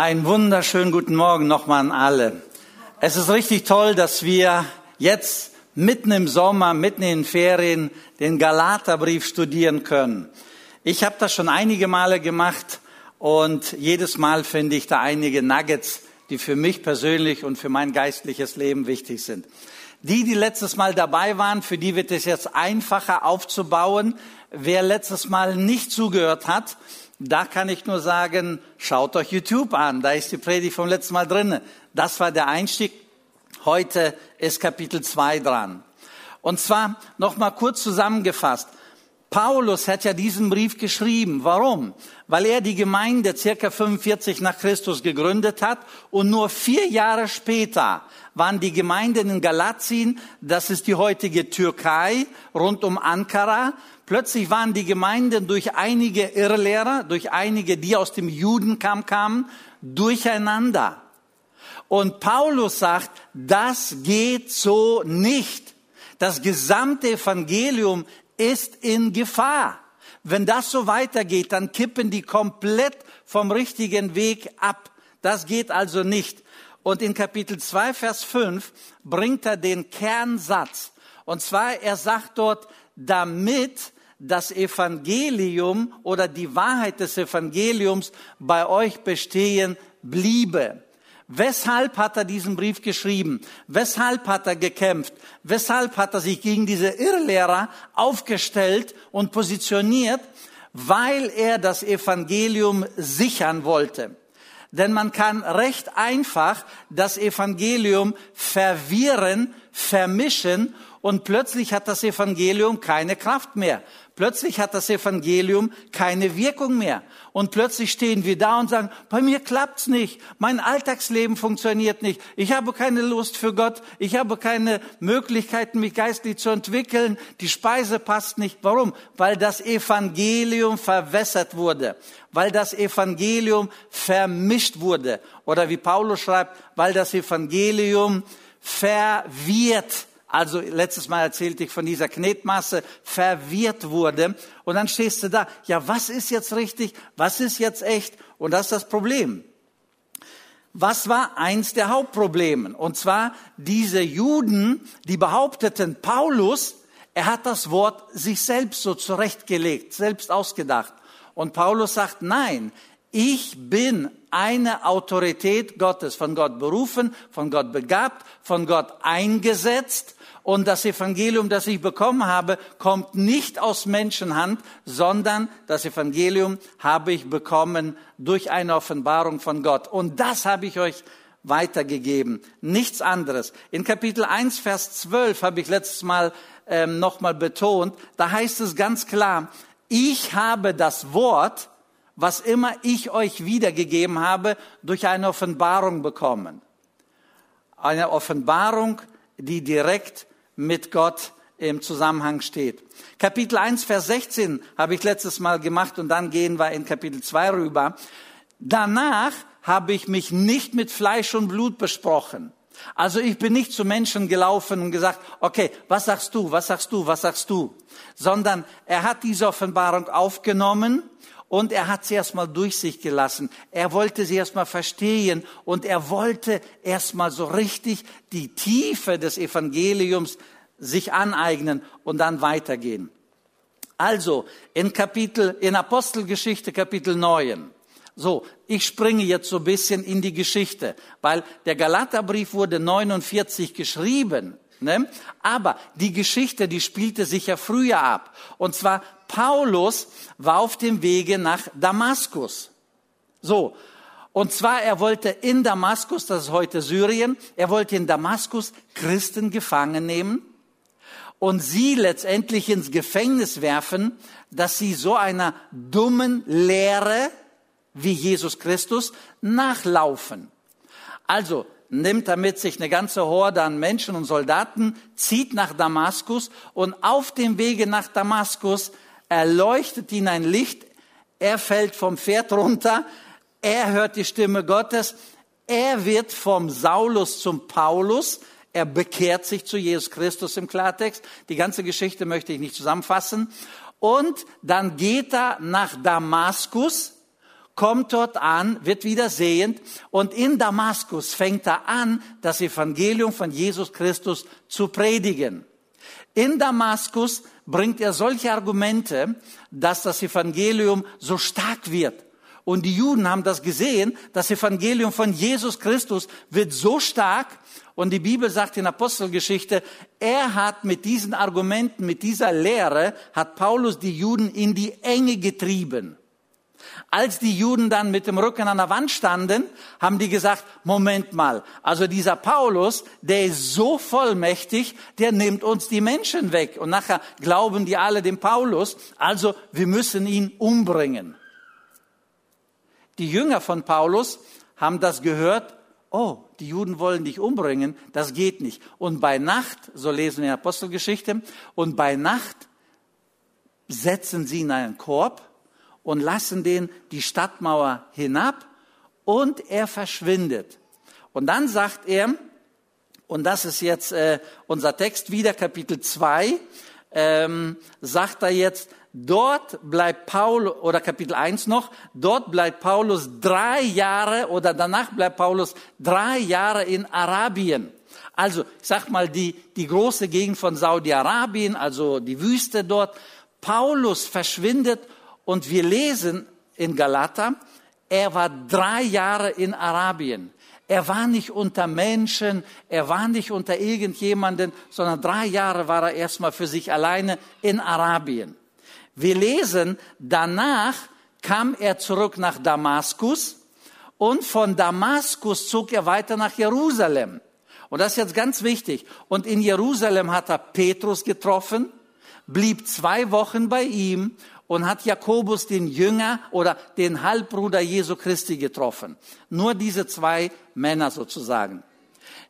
Einen wunderschönen guten Morgen nochmal an alle. Es ist richtig toll, dass wir jetzt mitten im Sommer, mitten in den Ferien den Galaterbrief studieren können. Ich habe das schon einige Male gemacht und jedes Mal finde ich da einige Nuggets, die für mich persönlich und für mein geistliches Leben wichtig sind. Die, die letztes Mal dabei waren, für die wird es jetzt einfacher aufzubauen. Wer letztes Mal nicht zugehört hat, da kann ich nur sagen, schaut euch YouTube an. Da ist die Predigt vom letzten Mal drinne. Das war der Einstieg. Heute ist Kapitel 2 dran. Und zwar nochmal kurz zusammengefasst. Paulus hat ja diesen Brief geschrieben. Warum? Weil er die Gemeinde circa 45 nach Christus gegründet hat und nur vier Jahre später waren die Gemeinden in Galatien, das ist die heutige Türkei, rund um Ankara, Plötzlich waren die Gemeinden durch einige Irrlehrer, durch einige, die aus dem Judenkamm kamen, durcheinander. Und Paulus sagt, das geht so nicht. Das gesamte Evangelium ist in Gefahr. Wenn das so weitergeht, dann kippen die komplett vom richtigen Weg ab. Das geht also nicht. Und in Kapitel 2, Vers 5 bringt er den Kernsatz. Und zwar, er sagt dort, damit das Evangelium oder die Wahrheit des Evangeliums bei euch bestehen bliebe. Weshalb hat er diesen Brief geschrieben? Weshalb hat er gekämpft? Weshalb hat er sich gegen diese Irrlehrer aufgestellt und positioniert? Weil er das Evangelium sichern wollte. Denn man kann recht einfach das Evangelium verwirren, vermischen und plötzlich hat das Evangelium keine Kraft mehr. Plötzlich hat das Evangelium keine Wirkung mehr. Und plötzlich stehen wir da und sagen, bei mir klappt's nicht. Mein Alltagsleben funktioniert nicht. Ich habe keine Lust für Gott. Ich habe keine Möglichkeiten, mich geistlich zu entwickeln. Die Speise passt nicht. Warum? Weil das Evangelium verwässert wurde. Weil das Evangelium vermischt wurde. Oder wie Paulus schreibt, weil das Evangelium verwirrt also letztes Mal erzählte ich von dieser Knetmasse, verwirrt wurde. Und dann stehst du da, ja, was ist jetzt richtig, was ist jetzt echt? Und das ist das Problem. Was war eins der Hauptprobleme? Und zwar diese Juden, die behaupteten, Paulus, er hat das Wort sich selbst so zurechtgelegt, selbst ausgedacht. Und Paulus sagt, nein, ich bin eine Autorität Gottes, von Gott berufen, von Gott begabt, von Gott eingesetzt und das Evangelium, das ich bekommen habe, kommt nicht aus Menschenhand, sondern das Evangelium habe ich bekommen durch eine Offenbarung von Gott. Und das habe ich euch weitergegeben. Nichts anderes. In Kapitel 1, Vers 12 habe ich letztes Mal ähm, nochmal betont, da heißt es ganz klar, ich habe das Wort, was immer ich euch wiedergegeben habe, durch eine Offenbarung bekommen. Eine Offenbarung, die direkt mit Gott im Zusammenhang steht. Kapitel 1, Vers 16 habe ich letztes Mal gemacht und dann gehen wir in Kapitel 2 rüber. Danach habe ich mich nicht mit Fleisch und Blut besprochen. Also ich bin nicht zu Menschen gelaufen und gesagt, okay, was sagst du, was sagst du, was sagst du, sondern er hat diese Offenbarung aufgenommen und er hat sie erstmal durch sich gelassen. Er wollte sie erstmal verstehen und er wollte erstmal so richtig die Tiefe des Evangeliums sich aneignen und dann weitergehen. Also in Kapitel, in Apostelgeschichte Kapitel 9. So, ich springe jetzt so ein bisschen in die Geschichte, weil der Galaterbrief wurde 49 geschrieben. Ne? Aber die Geschichte, die spielte sich ja früher ab. Und zwar Paulus war auf dem Wege nach Damaskus. So. Und zwar, er wollte in Damaskus, das ist heute Syrien, er wollte in Damaskus Christen gefangen nehmen und sie letztendlich ins Gefängnis werfen, dass sie so einer dummen Lehre wie Jesus Christus nachlaufen. Also, nimmt er mit sich eine ganze Horde an Menschen und Soldaten, zieht nach Damaskus und auf dem Wege nach Damaskus erleuchtet ihn ein Licht, er fällt vom Pferd runter, er hört die Stimme Gottes, er wird vom Saulus zum Paulus, er bekehrt sich zu Jesus Christus im Klartext. Die ganze Geschichte möchte ich nicht zusammenfassen. Und dann geht er nach Damaskus, kommt dort an, wird wieder sehend und in Damaskus fängt er an, das Evangelium von Jesus Christus zu predigen. In Damaskus bringt er solche Argumente, dass das Evangelium so stark wird. Und die Juden haben das gesehen, das Evangelium von Jesus Christus wird so stark. Und die Bibel sagt in Apostelgeschichte, er hat mit diesen Argumenten, mit dieser Lehre, hat Paulus die Juden in die Enge getrieben. Als die Juden dann mit dem Rücken an der Wand standen, haben die gesagt, Moment mal, also dieser Paulus, der ist so vollmächtig, der nimmt uns die Menschen weg. Und nachher glauben die alle dem Paulus, also wir müssen ihn umbringen. Die Jünger von Paulus haben das gehört, oh, die Juden wollen dich umbringen, das geht nicht. Und bei Nacht, so lesen wir in der Apostelgeschichte, und bei Nacht setzen sie in einen Korb, und lassen den die Stadtmauer hinab und er verschwindet. Und dann sagt er, und das ist jetzt äh, unser Text wieder, Kapitel 2, ähm, sagt er jetzt, dort bleibt Paulus, oder Kapitel 1 noch, dort bleibt Paulus drei Jahre, oder danach bleibt Paulus drei Jahre in Arabien. Also, ich sag mal, die, die große Gegend von Saudi-Arabien, also die Wüste dort. Paulus verschwindet und wir lesen in Galater, er war drei Jahre in Arabien. Er war nicht unter Menschen, er war nicht unter irgendjemanden, sondern drei Jahre war er erstmal für sich alleine in Arabien. Wir lesen, danach kam er zurück nach Damaskus und von Damaskus zog er weiter nach Jerusalem. Und das ist jetzt ganz wichtig. Und in Jerusalem hat er Petrus getroffen, blieb zwei Wochen bei ihm und hat Jakobus den Jünger oder den Halbbruder Jesu Christi getroffen. Nur diese zwei Männer sozusagen.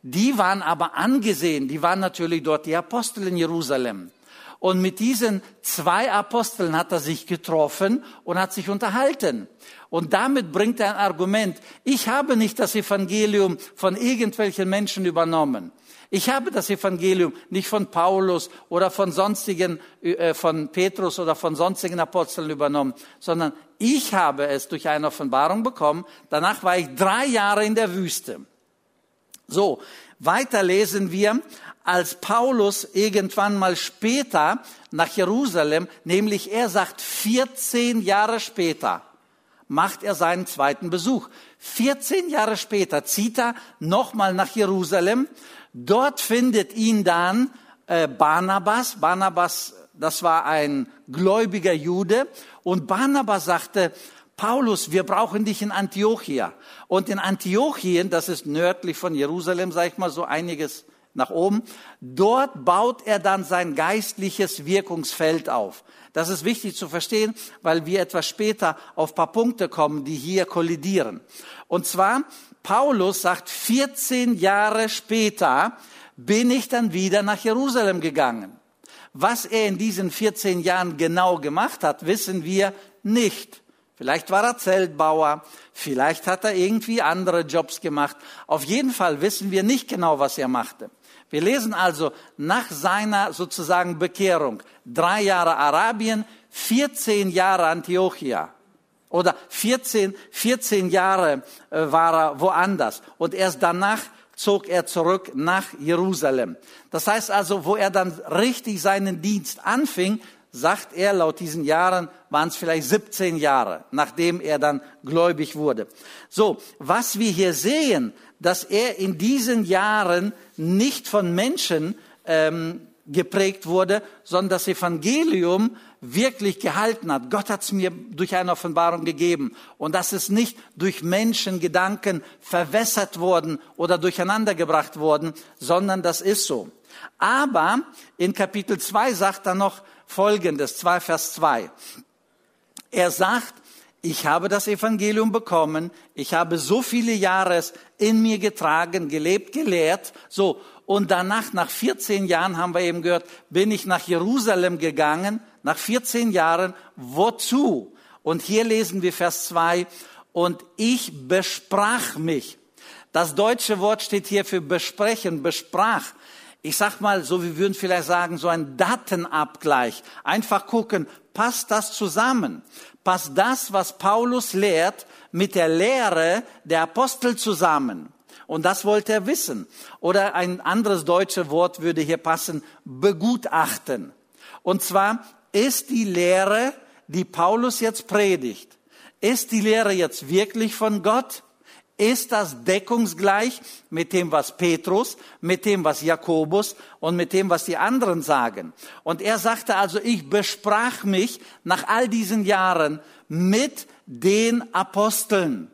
Die waren aber angesehen, die waren natürlich dort die Apostel in Jerusalem. Und mit diesen zwei Aposteln hat er sich getroffen und hat sich unterhalten. Und damit bringt er ein Argument. Ich habe nicht das Evangelium von irgendwelchen Menschen übernommen. Ich habe das Evangelium nicht von Paulus oder von sonstigen, äh, von Petrus oder von sonstigen Aposteln übernommen, sondern ich habe es durch eine Offenbarung bekommen. Danach war ich drei Jahre in der Wüste. So, weiter lesen wir, als Paulus irgendwann mal später nach Jerusalem, nämlich er sagt 14 Jahre später, macht er seinen zweiten Besuch. 14 Jahre später zieht er nochmal nach Jerusalem Dort findet ihn dann äh, Barnabas. Barnabas, das war ein gläubiger Jude. Und Barnabas sagte, Paulus, wir brauchen dich in Antiochia. Und in Antiochien, das ist nördlich von Jerusalem, sag ich mal, so einiges nach oben, dort baut er dann sein geistliches Wirkungsfeld auf. Das ist wichtig zu verstehen, weil wir etwas später auf paar Punkte kommen, die hier kollidieren. Und zwar Paulus sagt, 14 Jahre später bin ich dann wieder nach Jerusalem gegangen. Was er in diesen 14 Jahren genau gemacht hat, wissen wir nicht. Vielleicht war er Zeltbauer, vielleicht hat er irgendwie andere Jobs gemacht. Auf jeden Fall wissen wir nicht genau, was er machte. Wir lesen also nach seiner sozusagen Bekehrung drei Jahre Arabien, 14 Jahre Antiochia. Oder 14, 14 Jahre äh, war er woanders. Und erst danach zog er zurück nach Jerusalem. Das heißt also, wo er dann richtig seinen Dienst anfing, sagt er, laut diesen Jahren waren es vielleicht 17 Jahre, nachdem er dann gläubig wurde. So, was wir hier sehen, dass er in diesen Jahren nicht von Menschen ähm, geprägt wurde, sondern das Evangelium wirklich gehalten hat. Gott hat es mir durch eine Offenbarung gegeben. Und das ist nicht durch Menschengedanken verwässert worden oder durcheinandergebracht worden, sondern das ist so. Aber in Kapitel 2 sagt er noch Folgendes, 2 Vers 2. Er sagt, ich habe das Evangelium bekommen, ich habe so viele Jahre in mir getragen, gelebt, gelehrt, so, und danach, nach 14 Jahren, haben wir eben gehört, bin ich nach Jerusalem gegangen, nach 14 Jahren, wozu? Und hier lesen wir Vers 2, und ich besprach mich. Das deutsche Wort steht hier für besprechen, besprach. ich sag mal, so wie würden vielleicht sagen, so ein Datenabgleich. Einfach gucken, passt das zusammen? Passt das, was Paulus lehrt, mit der Lehre der Apostel zusammen? Und das wollte er wissen. Oder ein anderes deutsches Wort würde hier passen, begutachten. Und zwar ist die Lehre, die Paulus jetzt predigt, ist die Lehre jetzt wirklich von Gott? Ist das deckungsgleich mit dem, was Petrus, mit dem, was Jakobus und mit dem, was die anderen sagen? Und er sagte also, ich besprach mich nach all diesen Jahren mit den Aposteln.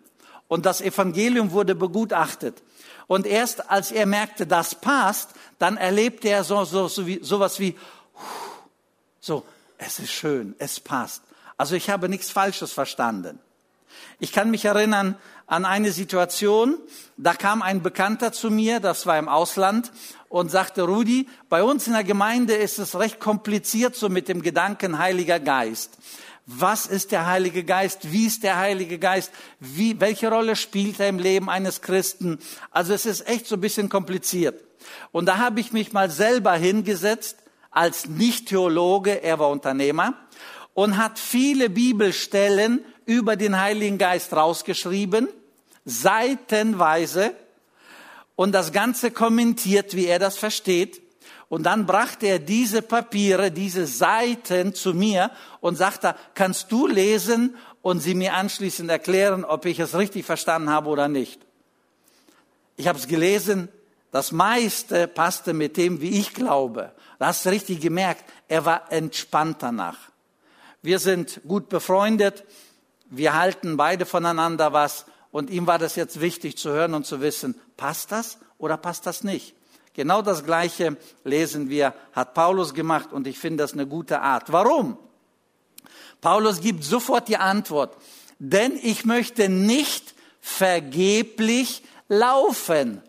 Und das Evangelium wurde begutachtet. Und erst als er merkte, das passt, dann erlebte er so, so, so wie, sowas wie, so, es ist schön, es passt. Also ich habe nichts Falsches verstanden. Ich kann mich erinnern an eine Situation, da kam ein Bekannter zu mir, das war im Ausland, und sagte, Rudi, bei uns in der Gemeinde ist es recht kompliziert so mit dem Gedanken Heiliger Geist. Was ist der Heilige Geist? Wie ist der Heilige Geist? Wie, welche Rolle spielt er im Leben eines Christen? Also es ist echt so ein bisschen kompliziert. Und da habe ich mich mal selber hingesetzt als Nicht-Theologe, er war Unternehmer, und hat viele Bibelstellen über den Heiligen Geist rausgeschrieben, seitenweise, und das Ganze kommentiert, wie er das versteht. Und dann brachte er diese Papiere, diese Seiten zu mir und sagte, kannst du lesen und sie mir anschließend erklären, ob ich es richtig verstanden habe oder nicht. Ich habe es gelesen, das meiste passte mit dem, wie ich glaube. Da hast du richtig gemerkt, er war entspannt danach. Wir sind gut befreundet wir halten beide voneinander was und ihm war das jetzt wichtig zu hören und zu wissen, passt das oder passt das nicht? Genau das Gleiche lesen wir, hat Paulus gemacht und ich finde das eine gute Art. Warum? Paulus gibt sofort die Antwort, denn ich möchte nicht vergeblich laufen.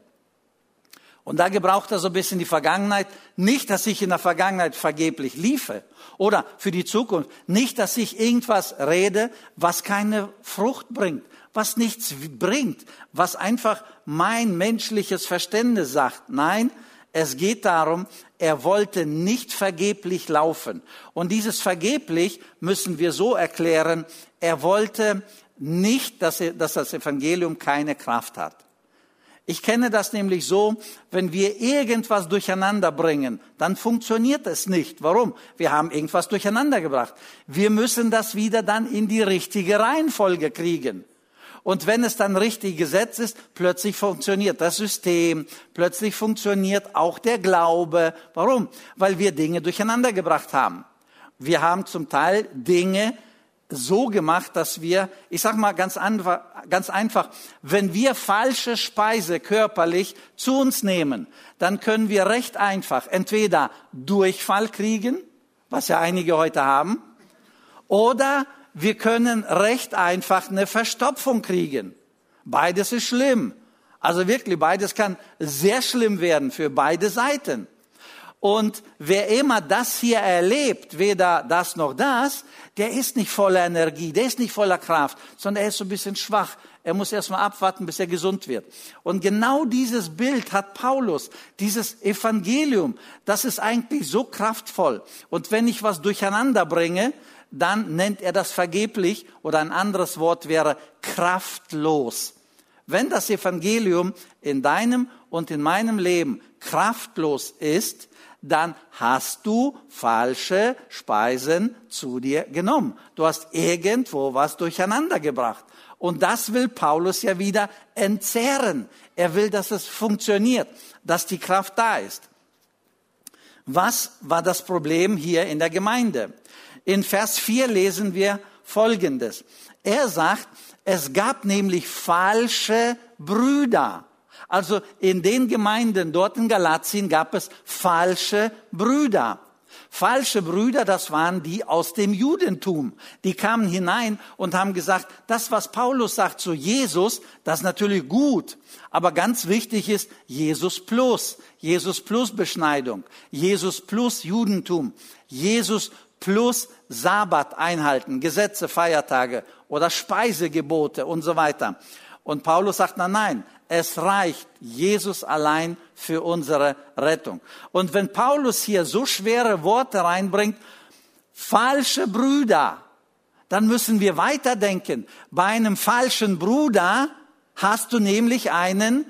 Und da gebraucht er so ein bisschen die Vergangenheit. Nicht, dass ich in der Vergangenheit vergeblich liefe, oder für die Zukunft. Nicht, dass ich irgendwas rede, was keine Frucht bringt, was nichts bringt, was einfach mein menschliches Verständnis sagt. Nein, es geht darum, er wollte nicht vergeblich laufen. Und dieses vergeblich müssen wir so erklären, er wollte nicht, dass, er, dass das Evangelium keine Kraft hat. Ich kenne das nämlich so, wenn wir irgendwas durcheinander bringen, dann funktioniert es nicht. Warum? Wir haben irgendwas durcheinander gebracht. Wir müssen das wieder dann in die richtige Reihenfolge kriegen. Und wenn es dann richtig gesetzt ist, plötzlich funktioniert das System, plötzlich funktioniert auch der Glaube. Warum? Weil wir Dinge durcheinander gebracht haben. Wir haben zum Teil Dinge so gemacht, dass wir, ich sag mal ganz einfach, ganz einfach, wenn wir falsche Speise körperlich zu uns nehmen, dann können wir recht einfach entweder Durchfall kriegen, was ja einige heute haben, oder wir können recht einfach eine Verstopfung kriegen. Beides ist schlimm. Also wirklich, beides kann sehr schlimm werden für beide Seiten. Und wer immer das hier erlebt, weder das noch das, der ist nicht voller Energie, der ist nicht voller Kraft, sondern er ist so ein bisschen schwach. Er muss erstmal abwarten, bis er gesund wird. Und genau dieses Bild hat Paulus, dieses Evangelium, das ist eigentlich so kraftvoll. Und wenn ich was durcheinander bringe, dann nennt er das vergeblich oder ein anderes Wort wäre kraftlos. Wenn das Evangelium in deinem und in meinem Leben kraftlos ist, dann hast du falsche Speisen zu dir genommen. Du hast irgendwo was durcheinander gebracht. Und das will Paulus ja wieder entzehren. Er will, dass es funktioniert, dass die Kraft da ist. Was war das Problem hier in der Gemeinde? In Vers 4 lesen wir Folgendes. Er sagt, es gab nämlich falsche Brüder. Also in den Gemeinden dort in Galatien gab es falsche Brüder. Falsche Brüder, das waren die aus dem Judentum. Die kamen hinein und haben gesagt, das, was Paulus sagt zu Jesus, das ist natürlich gut. Aber ganz wichtig ist Jesus plus, Jesus plus Beschneidung, Jesus plus Judentum, Jesus plus Sabbat einhalten, Gesetze, Feiertage oder Speisegebote und so weiter. Und Paulus sagt, na nein, es reicht Jesus allein für unsere Rettung. Und wenn Paulus hier so schwere Worte reinbringt, falsche Brüder, dann müssen wir weiterdenken. Bei einem falschen Bruder hast du nämlich einen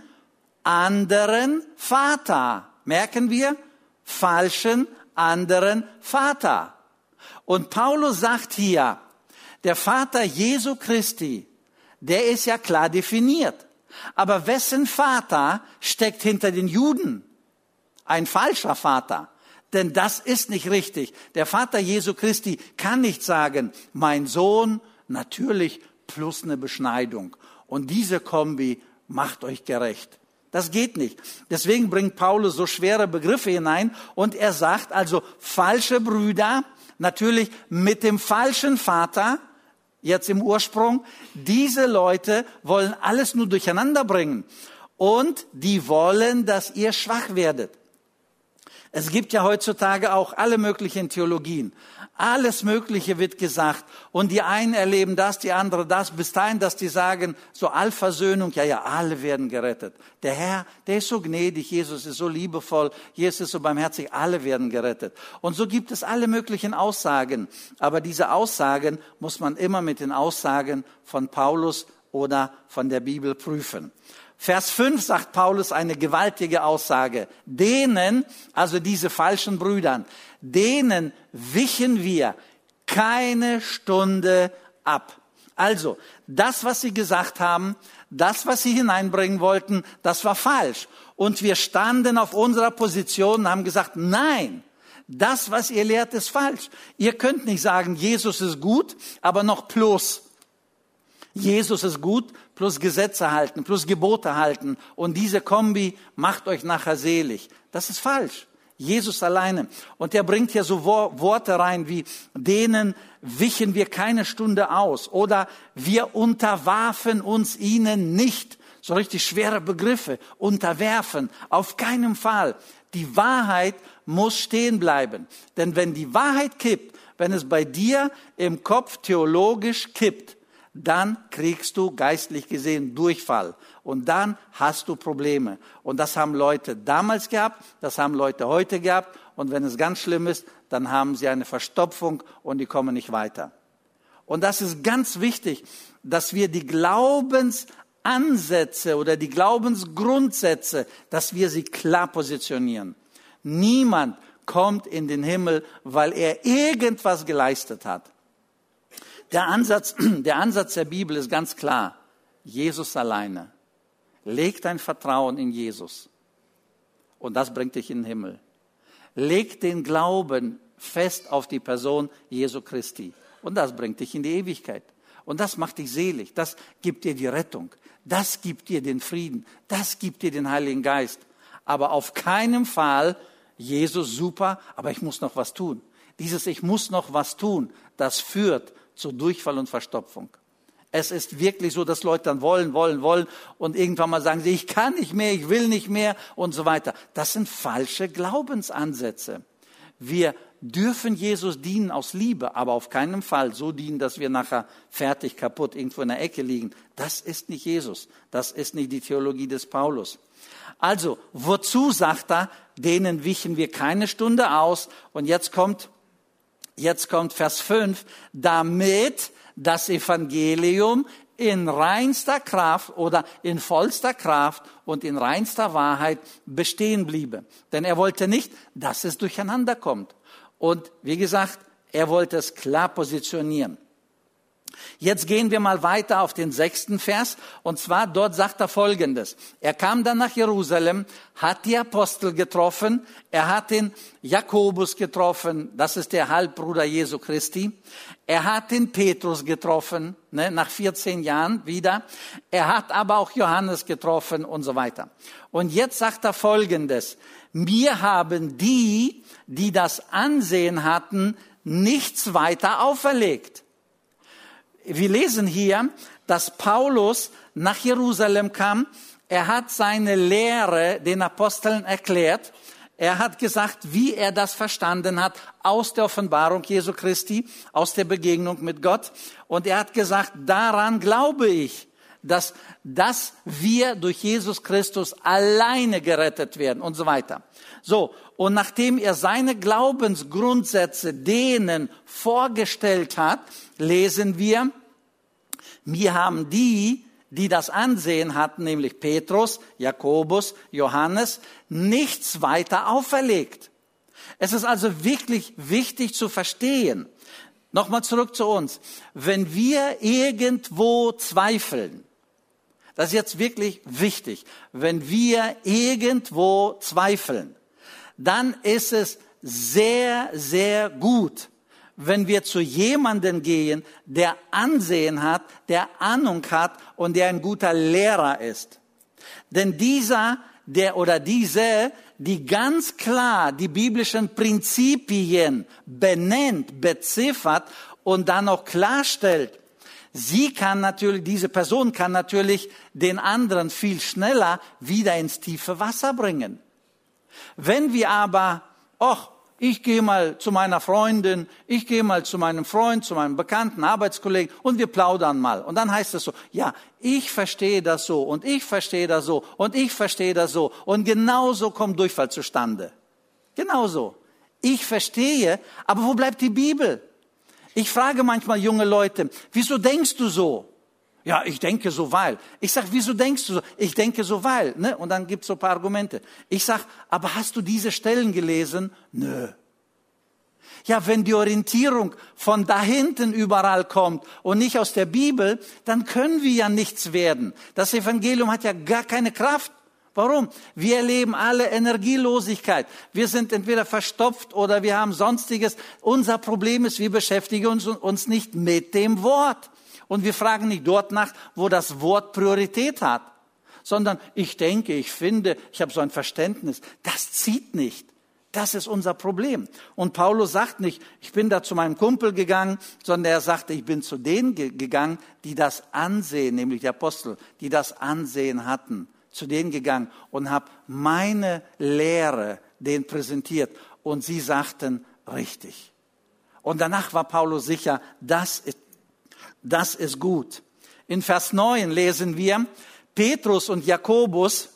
anderen Vater. Merken wir? Falschen anderen Vater. Und Paulus sagt hier, der Vater Jesu Christi, der ist ja klar definiert. Aber wessen Vater steckt hinter den Juden? Ein falscher Vater. Denn das ist nicht richtig. Der Vater Jesu Christi kann nicht sagen, mein Sohn, natürlich plus eine Beschneidung. Und diese Kombi macht euch gerecht. Das geht nicht. Deswegen bringt Paulus so schwere Begriffe hinein und er sagt also falsche Brüder, natürlich mit dem falschen Vater, jetzt im Ursprung, diese Leute wollen alles nur durcheinander bringen und die wollen, dass ihr schwach werdet. Es gibt ja heutzutage auch alle möglichen Theologien. Alles Mögliche wird gesagt. Und die einen erleben das, die anderen das, bis dahin, dass die sagen, so Allversöhnung, ja, ja, alle werden gerettet. Der Herr, der ist so gnädig, Jesus ist so liebevoll, Jesus ist so barmherzig, alle werden gerettet. Und so gibt es alle möglichen Aussagen. Aber diese Aussagen muss man immer mit den Aussagen von Paulus oder von der Bibel prüfen. Vers 5 sagt Paulus eine gewaltige Aussage. Denen, also diese falschen Brüdern, denen wichen wir keine Stunde ab. Also, das, was sie gesagt haben, das, was sie hineinbringen wollten, das war falsch. Und wir standen auf unserer Position und haben gesagt, nein, das, was ihr lehrt, ist falsch. Ihr könnt nicht sagen, Jesus ist gut, aber noch plus. Jesus ist gut, plus Gesetze halten, plus Gebote halten. Und diese Kombi macht euch nachher selig. Das ist falsch. Jesus alleine. Und er bringt hier so Worte rein wie, denen wichen wir keine Stunde aus oder wir unterwarfen uns ihnen nicht. So richtig schwere Begriffe. Unterwerfen. Auf keinen Fall. Die Wahrheit muss stehen bleiben. Denn wenn die Wahrheit kippt, wenn es bei dir im Kopf theologisch kippt, dann kriegst du geistlich gesehen Durchfall und dann hast du Probleme. Und das haben Leute damals gehabt, das haben Leute heute gehabt und wenn es ganz schlimm ist, dann haben sie eine Verstopfung und die kommen nicht weiter. Und das ist ganz wichtig, dass wir die Glaubensansätze oder die Glaubensgrundsätze, dass wir sie klar positionieren. Niemand kommt in den Himmel, weil er irgendwas geleistet hat. Der Ansatz, der Ansatz der Bibel ist ganz klar. Jesus alleine. Leg dein Vertrauen in Jesus. Und das bringt dich in den Himmel. Leg den Glauben fest auf die Person Jesu Christi. Und das bringt dich in die Ewigkeit. Und das macht dich selig. Das gibt dir die Rettung. Das gibt dir den Frieden. Das gibt dir den Heiligen Geist. Aber auf keinen Fall Jesus super, aber ich muss noch was tun. Dieses Ich muss noch was tun, das führt zu Durchfall und Verstopfung. Es ist wirklich so, dass Leute dann wollen, wollen, wollen und irgendwann mal sagen sie, ich kann nicht mehr, ich will nicht mehr und so weiter. Das sind falsche Glaubensansätze. Wir dürfen Jesus dienen aus Liebe, aber auf keinen Fall so dienen, dass wir nachher fertig, kaputt irgendwo in der Ecke liegen. Das ist nicht Jesus. Das ist nicht die Theologie des Paulus. Also, wozu sagt er, denen wichen wir keine Stunde aus? Und jetzt kommt Jetzt kommt Vers 5, damit das Evangelium in reinster Kraft oder in vollster Kraft und in reinster Wahrheit bestehen bliebe. Denn er wollte nicht, dass es durcheinander kommt. Und wie gesagt, er wollte es klar positionieren. Jetzt gehen wir mal weiter auf den sechsten Vers. Und zwar dort sagt er Folgendes. Er kam dann nach Jerusalem, hat die Apostel getroffen. Er hat den Jakobus getroffen. Das ist der Halbbruder Jesu Christi. Er hat den Petrus getroffen, ne, nach 14 Jahren wieder. Er hat aber auch Johannes getroffen und so weiter. Und jetzt sagt er Folgendes. Mir haben die, die das Ansehen hatten, nichts weiter auferlegt wir lesen hier, dass Paulus nach Jerusalem kam. Er hat seine Lehre den Aposteln erklärt. Er hat gesagt, wie er das verstanden hat aus der Offenbarung Jesu Christi, aus der Begegnung mit Gott. Und er hat gesagt, daran glaube ich. Dass, dass wir durch Jesus Christus alleine gerettet werden und so weiter. So, und nachdem er seine Glaubensgrundsätze denen vorgestellt hat, lesen wir, mir haben die, die das Ansehen hatten, nämlich Petrus, Jakobus, Johannes, nichts weiter auferlegt. Es ist also wirklich wichtig zu verstehen. Nochmal zurück zu uns. Wenn wir irgendwo zweifeln, das ist jetzt wirklich wichtig, wenn wir irgendwo zweifeln, dann ist es sehr, sehr gut, wenn wir zu jemanden gehen, der Ansehen hat, der Ahnung hat und der ein guter Lehrer ist. Denn dieser, der oder diese, die ganz klar die biblischen Prinzipien benennt, beziffert und dann auch klarstellt, sie kann natürlich, diese Person kann natürlich den anderen viel schneller wieder ins tiefe Wasser bringen. Wenn wir aber, ach, ich gehe mal zu meiner Freundin, ich gehe mal zu meinem Freund, zu meinem bekannten Arbeitskollegen und wir plaudern mal. Und dann heißt es so, ja, ich verstehe das so und ich verstehe das so und ich verstehe das so. Und genauso kommt Durchfall zustande. Genauso. Ich verstehe, aber wo bleibt die Bibel? Ich frage manchmal junge Leute, wieso denkst du so? Ja, ich denke so, weil. Ich sag, wieso denkst du so? Ich denke so, weil. Ne? Und dann gibt's so ein paar Argumente. Ich sag, aber hast du diese Stellen gelesen? Nö. Ja, wenn die Orientierung von da hinten überall kommt und nicht aus der Bibel, dann können wir ja nichts werden. Das Evangelium hat ja gar keine Kraft. Warum? Wir erleben alle Energielosigkeit. Wir sind entweder verstopft oder wir haben sonstiges. Unser Problem ist, wir beschäftigen uns, uns nicht mit dem Wort. Und wir fragen nicht dort nach, wo das Wort Priorität hat, sondern ich denke, ich finde, ich habe so ein Verständnis. Das zieht nicht. Das ist unser Problem. Und Paulus sagt nicht, ich bin da zu meinem Kumpel gegangen, sondern er sagte, ich bin zu denen gegangen, die das Ansehen, nämlich die Apostel, die das Ansehen hatten, zu denen gegangen und habe meine Lehre denen präsentiert. Und sie sagten, richtig. Und danach war Paulus sicher, das ist das ist gut. In Vers 9 lesen wir, Petrus und Jakobus,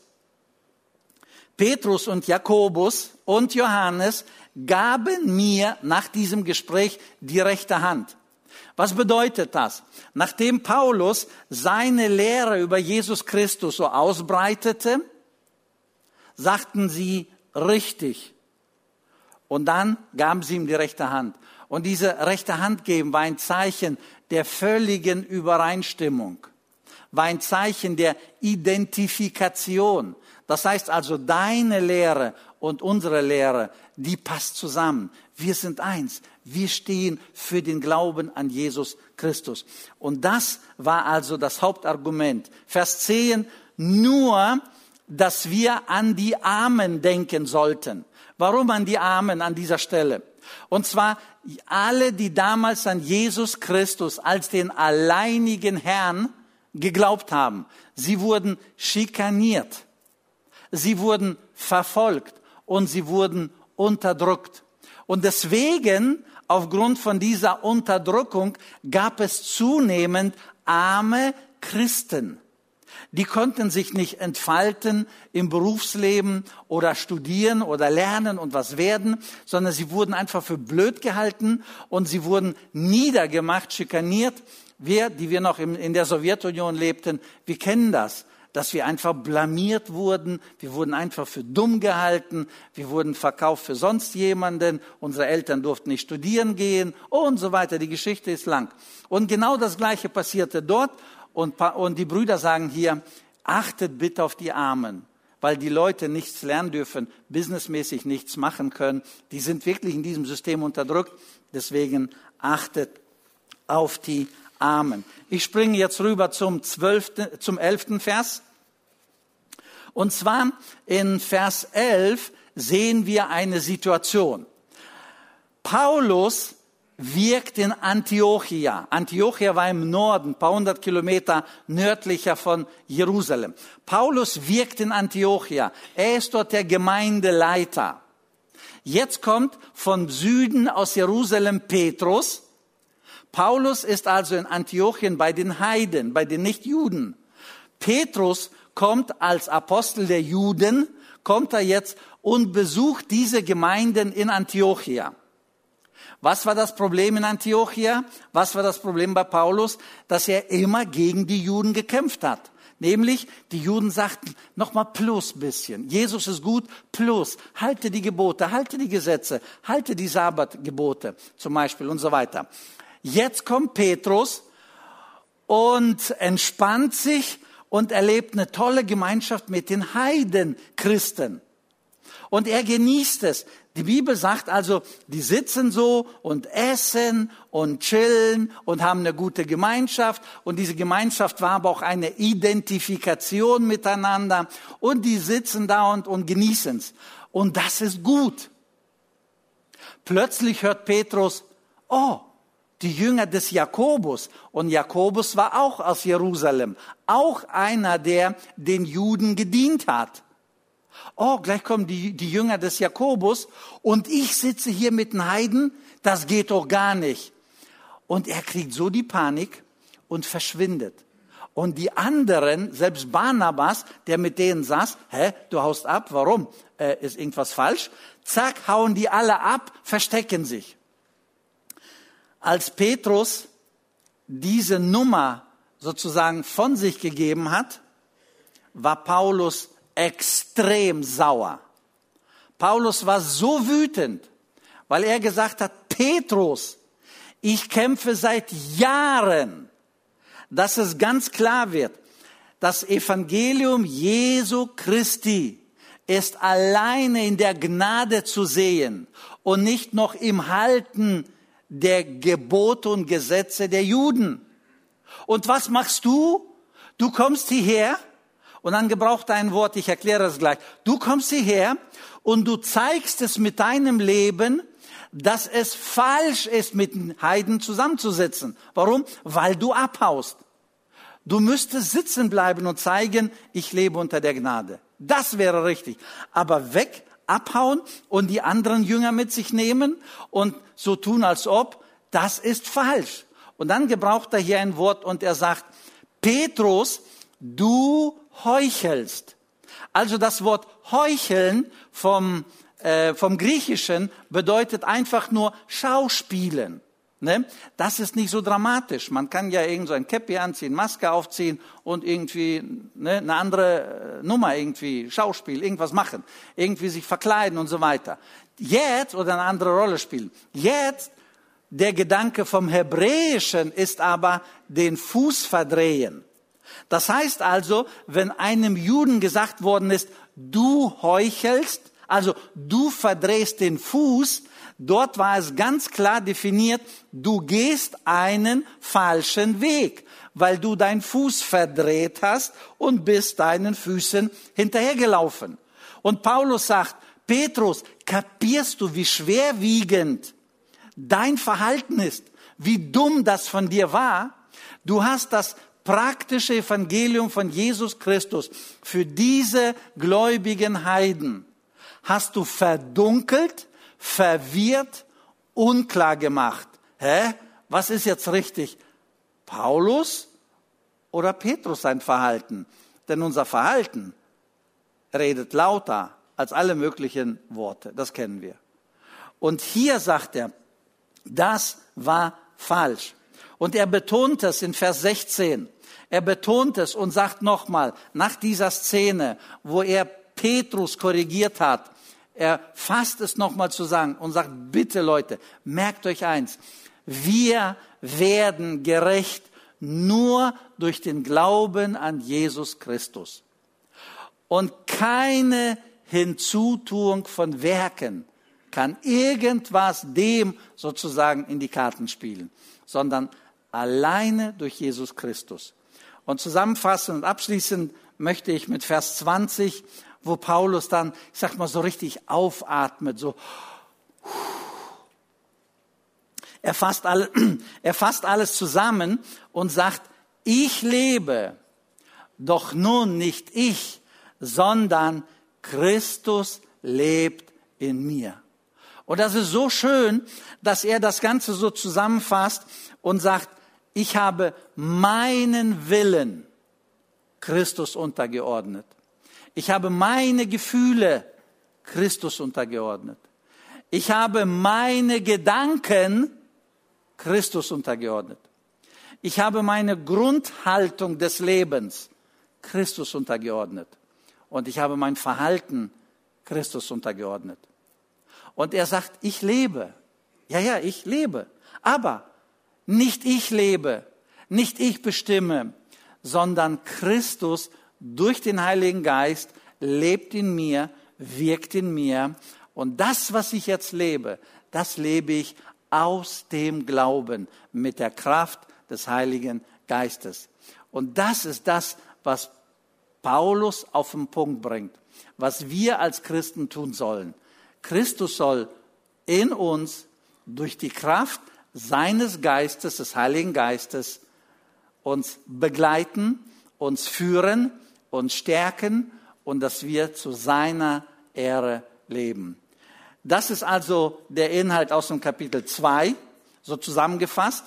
Petrus und Jakobus und Johannes gaben mir nach diesem Gespräch die rechte Hand. Was bedeutet das? Nachdem Paulus seine Lehre über Jesus Christus so ausbreitete, sagten sie richtig. Und dann gaben sie ihm die rechte Hand. Und diese rechte Hand geben war ein Zeichen der völligen Übereinstimmung, war ein Zeichen der Identifikation. Das heißt also, deine Lehre und unsere Lehre, die passt zusammen. Wir sind eins. Wir stehen für den Glauben an Jesus Christus. Und das war also das Hauptargument. Vers 10, nur, dass wir an die Armen denken sollten. Warum an die Armen an dieser Stelle? Und zwar alle, die damals an Jesus Christus als den alleinigen Herrn geglaubt haben. Sie wurden schikaniert. Sie wurden verfolgt und sie wurden unterdrückt. Und deswegen, aufgrund von dieser Unterdrückung, gab es zunehmend arme Christen die konnten sich nicht entfalten im Berufsleben oder studieren oder lernen und was werden, sondern sie wurden einfach für blöd gehalten und sie wurden niedergemacht, schikaniert. Wir, die wir noch in der Sowjetunion lebten, wir kennen das dass wir einfach blamiert wurden, wir wurden einfach für dumm gehalten, wir wurden verkauft für sonst jemanden, unsere Eltern durften nicht studieren gehen und so weiter. Die Geschichte ist lang. Und genau das Gleiche passierte dort und, und die Brüder sagen hier, achtet bitte auf die Armen, weil die Leute nichts lernen dürfen, businessmäßig nichts machen können. Die sind wirklich in diesem System unterdrückt. Deswegen achtet auf die Armen. Ich springe jetzt rüber zum, zwölften, zum elften Vers. Und zwar in Vers 11 sehen wir eine Situation. Paulus wirkt in Antiochia. Antiochia war im Norden, paar hundert Kilometer nördlicher von Jerusalem. Paulus wirkt in Antiochia. Er ist dort der Gemeindeleiter. Jetzt kommt von Süden aus Jerusalem Petrus. Paulus ist also in Antiochien bei den Heiden, bei den Nichtjuden. Petrus kommt als Apostel der Juden, kommt er jetzt und besucht diese Gemeinden in Antiochia. Was war das Problem in Antiochia? Was war das Problem bei Paulus? Dass er immer gegen die Juden gekämpft hat. Nämlich, die Juden sagten, nochmal plus bisschen. Jesus ist gut, plus. Halte die Gebote, halte die Gesetze, halte die Sabbatgebote zum Beispiel und so weiter. Jetzt kommt Petrus und entspannt sich und erlebt eine tolle Gemeinschaft mit den Heidenchristen. Und er genießt es. Die Bibel sagt also, die sitzen so und essen und chillen und haben eine gute Gemeinschaft. Und diese Gemeinschaft war aber auch eine Identifikation miteinander. Und die sitzen da und, und genießen es. Und das ist gut. Plötzlich hört Petrus, oh, die Jünger des Jakobus. Und Jakobus war auch aus Jerusalem. Auch einer, der den Juden gedient hat oh, gleich kommen die, die Jünger des Jakobus und ich sitze hier mit den Heiden, das geht doch gar nicht. Und er kriegt so die Panik und verschwindet. Und die anderen, selbst Barnabas, der mit denen saß, hä, du haust ab, warum? Äh, ist irgendwas falsch? Zack, hauen die alle ab, verstecken sich. Als Petrus diese Nummer sozusagen von sich gegeben hat, war Paulus extrem sauer. Paulus war so wütend, weil er gesagt hat, Petrus, ich kämpfe seit Jahren, dass es ganz klar wird, das Evangelium Jesu Christi ist alleine in der Gnade zu sehen und nicht noch im Halten der Gebote und Gesetze der Juden. Und was machst du? Du kommst hierher und dann gebraucht ein Wort, ich erkläre es gleich. Du kommst hierher und du zeigst es mit deinem Leben, dass es falsch ist, mit Heiden zusammenzusitzen. Warum? Weil du abhaust. Du müsstest sitzen bleiben und zeigen, ich lebe unter der Gnade. Das wäre richtig. Aber weg, abhauen und die anderen Jünger mit sich nehmen und so tun, als ob, das ist falsch. Und dann gebraucht er hier ein Wort und er sagt, Petrus, du heuchelst. Also das Wort heucheln vom, äh, vom Griechischen bedeutet einfach nur Schauspielen. Ne? Das ist nicht so dramatisch. Man kann ja irgend so ein Käppi anziehen, Maske aufziehen und irgendwie ne, eine andere äh, Nummer irgendwie, Schauspiel, irgendwas machen, irgendwie sich verkleiden und so weiter. Jetzt oder eine andere Rolle spielen. Jetzt der Gedanke vom Hebräischen ist aber den Fuß verdrehen. Das heißt also, wenn einem Juden gesagt worden ist, du heuchelst, also du verdrehst den Fuß, dort war es ganz klar definiert, du gehst einen falschen Weg, weil du deinen Fuß verdreht hast und bist deinen Füßen hinterhergelaufen. Und Paulus sagt, Petrus, kapierst du, wie schwerwiegend dein Verhalten ist, wie dumm das von dir war? Du hast das praktische Evangelium von Jesus Christus für diese gläubigen Heiden hast du verdunkelt, verwirrt, unklar gemacht. Hä? Was ist jetzt richtig? Paulus oder Petrus sein Verhalten? Denn unser Verhalten redet lauter als alle möglichen Worte. Das kennen wir. Und hier sagt er, das war falsch. Und er betont es in Vers 16. Er betont es und sagt nochmal, nach dieser Szene, wo er Petrus korrigiert hat, er fasst es nochmal zu sagen und sagt, bitte Leute, merkt euch eins, wir werden gerecht nur durch den Glauben an Jesus Christus. Und keine Hinzutuung von Werken kann irgendwas dem sozusagen in die Karten spielen, sondern alleine durch Jesus Christus. Und zusammenfassend und abschließend möchte ich mit Vers 20, wo Paulus dann, ich sag mal, so richtig aufatmet, so, er fasst, alle, er fasst alles zusammen und sagt, ich lebe, doch nun nicht ich, sondern Christus lebt in mir. Und das ist so schön, dass er das Ganze so zusammenfasst und sagt, ich habe meinen Willen Christus untergeordnet. Ich habe meine Gefühle Christus untergeordnet. Ich habe meine Gedanken Christus untergeordnet. Ich habe meine Grundhaltung des Lebens Christus untergeordnet. Und ich habe mein Verhalten Christus untergeordnet. Und er sagt, ich lebe. Ja, ja, ich lebe. Aber nicht ich lebe, nicht ich bestimme, sondern Christus durch den Heiligen Geist lebt in mir, wirkt in mir. Und das, was ich jetzt lebe, das lebe ich aus dem Glauben mit der Kraft des Heiligen Geistes. Und das ist das, was Paulus auf den Punkt bringt, was wir als Christen tun sollen. Christus soll in uns durch die Kraft seines Geistes, des Heiligen Geistes, uns begleiten, uns führen, uns stärken und dass wir zu seiner Ehre leben. Das ist also der Inhalt aus dem Kapitel 2, so zusammengefasst.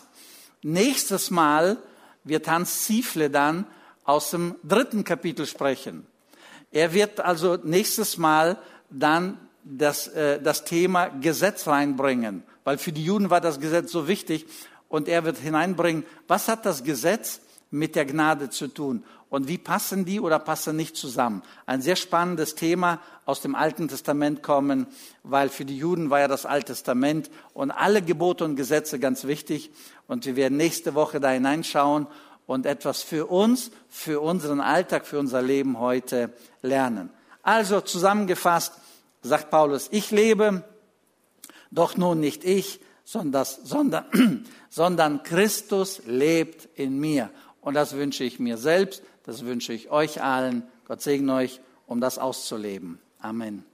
Nächstes Mal wird Hans Ziefle dann aus dem dritten Kapitel sprechen. Er wird also nächstes Mal dann das, äh, das Thema Gesetz reinbringen, weil für die Juden war das Gesetz so wichtig und er wird hineinbringen, was hat das Gesetz mit der Gnade zu tun und wie passen die oder passen nicht zusammen. Ein sehr spannendes Thema aus dem Alten Testament kommen, weil für die Juden war ja das Alte Testament und alle Gebote und Gesetze ganz wichtig und wir werden nächste Woche da hineinschauen und etwas für uns, für unseren Alltag, für unser Leben heute lernen. Also zusammengefasst sagt Paulus, ich lebe, doch nun nicht ich, sondern, sondern, sondern Christus lebt in mir. Und das wünsche ich mir selbst, das wünsche ich euch allen. Gott segne euch, um das auszuleben. Amen.